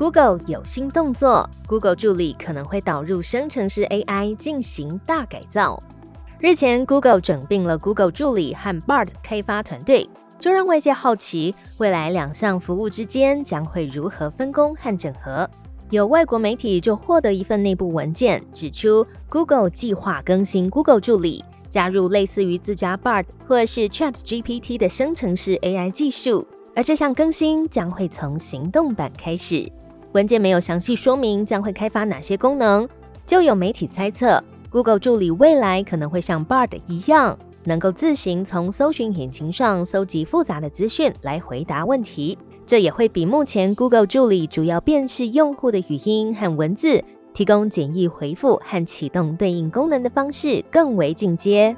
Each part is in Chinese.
Google 有新动作，Google 助理可能会导入生成式 AI 进行大改造。日前，Google 整并了 Google 助理和 Bard 开发团队，就让外界好奇未来两项服务之间将会如何分工和整合。有外国媒体就获得一份内部文件，指出 Google 计划更新 Google 助理，加入类似于自家 Bard 或是 Chat GPT 的生成式 AI 技术，而这项更新将会从行动版开始。文件没有详细说明将会开发哪些功能，就有媒体猜测，Google 助理未来可能会像 Bard 一样，能够自行从搜寻引擎上搜集复杂的资讯来回答问题。这也会比目前 Google 助理主要辨识用户的语音和文字，提供简易回复和启动对应功能的方式更为进阶。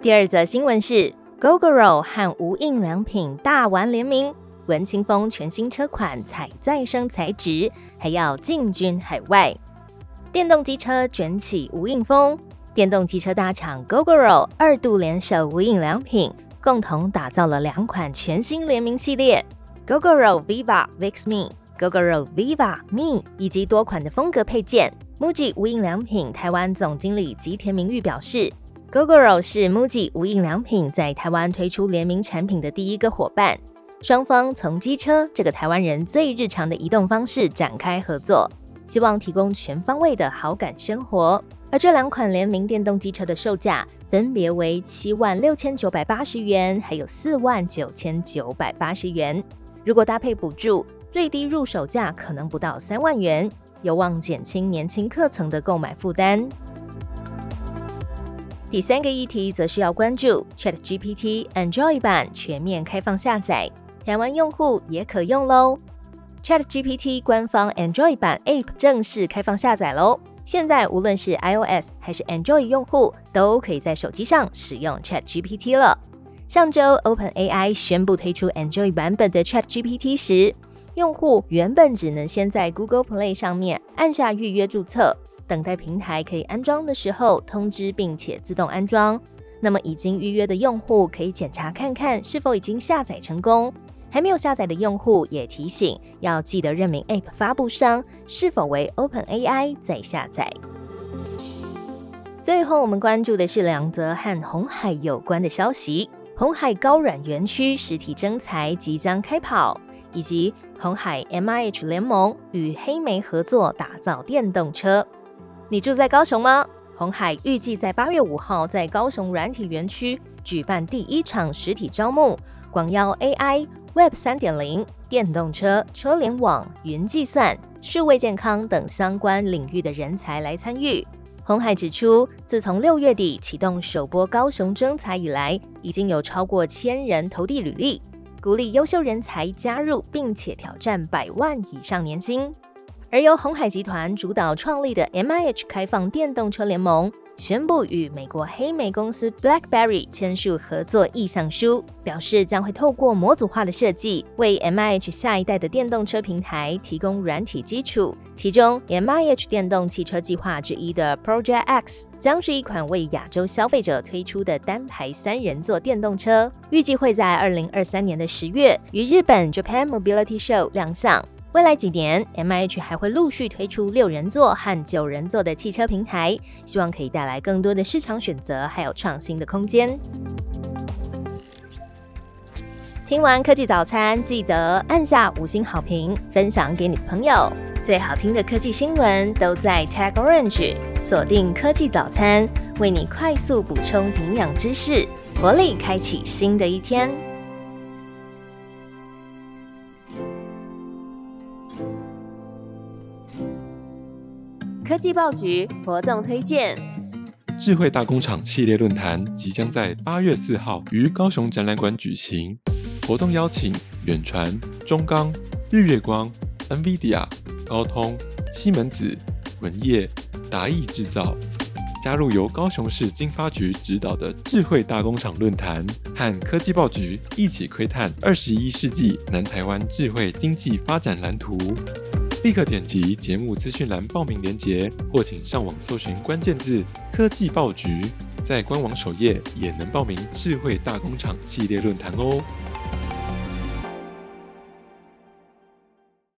第二则新闻是，Gogoro 和无印良品大玩联名。文清风全新车款采再生材质，还要进军海外。电动机车卷起无印风，电动机车大厂 Gogoro 二度联手无印良品，共同打造了两款全新联名系列：Gogoro Viva Vixme、Gogoro Viva Me，以及多款的风格配件。MUJI 无印良品台湾总经理吉田明玉表示，Gogoro 是 MUJI 无印良品在台湾推出联名产品的第一个伙伴。双方从机车这个台湾人最日常的移动方式展开合作，希望提供全方位的好感生活。而这两款联名电动机车的售价分别为七万六千九百八十元，还有四万九千九百八十元。如果搭配补助，最低入手价可能不到三万元，有望减轻年轻客层的购买负担。第三个议题则是要关注 ChatGPT Android 版全面开放下载。台湾用户也可用喽！ChatGPT 官方 Android 版 App 正式开放下载喽！现在无论是 iOS 还是 Android 用户，都可以在手机上使用 ChatGPT 了。上周 OpenAI 宣布推出 Android 版本的 ChatGPT 时，用户原本只能先在 Google Play 上面按下预约注册，等待平台可以安装的时候通知，并且自动安装。那么已经预约的用户可以检查看看是否已经下载成功。还没有下载的用户也提醒要记得认明 App 发布商是否为 OpenAI 再下载。最后，我们关注的是两则和红海有关的消息：红海高软园区实体征才即将开跑，以及红海 MIH 联盟与黑莓合作打造电动车。你住在高雄吗？红海预计在八月五号在高雄软体园区举办第一场实体招募，广邀 AI。Web 三点零、电动车、车联网、云计算、数位健康等相关领域的人才来参与。红海指出，自从六月底启动首波高雄征才以来，已经有超过千人投递履历，鼓励优秀人才加入，并且挑战百万以上年薪。而由红海集团主导创立的 MIH 开放电动车联盟。宣布与美国黑莓公司 BlackBerry 签署合作意向书，表示将会透过模组化的设计，为 MIH 下一代的电动车平台提供软体基础。其中，MIH 电动汽车计划之一的 Project X 将是一款为亚洲消费者推出的单排三人座电动车，预计会在二零二三年的十月于日本 Japan Mobility Show 亮相。未来几年，M H 还会陆续推出六人座和九人座的汽车平台，希望可以带来更多的市场选择，还有创新的空间。听完科技早餐，记得按下五星好评，分享给你的朋友。最好听的科技新闻都在 Tag Orange，锁定科技早餐，为你快速补充营养知识，活力开启新的一天。科技报局活动推荐：智慧大工厂系列论坛即将在八月四号于高雄展览馆举行。活动邀请远传、中钢、日月光、NVIDIA、高通、西门子、文业、达意制造。加入由高雄市经发局指导的智慧大工厂论坛，和科技报局一起窥探二十一世纪南台湾智慧经济发展蓝图。立刻点击节目资讯栏报名链接，或请上网搜寻关键字“科技报局”，在官网首页也能报名智慧大工厂系列论坛哦。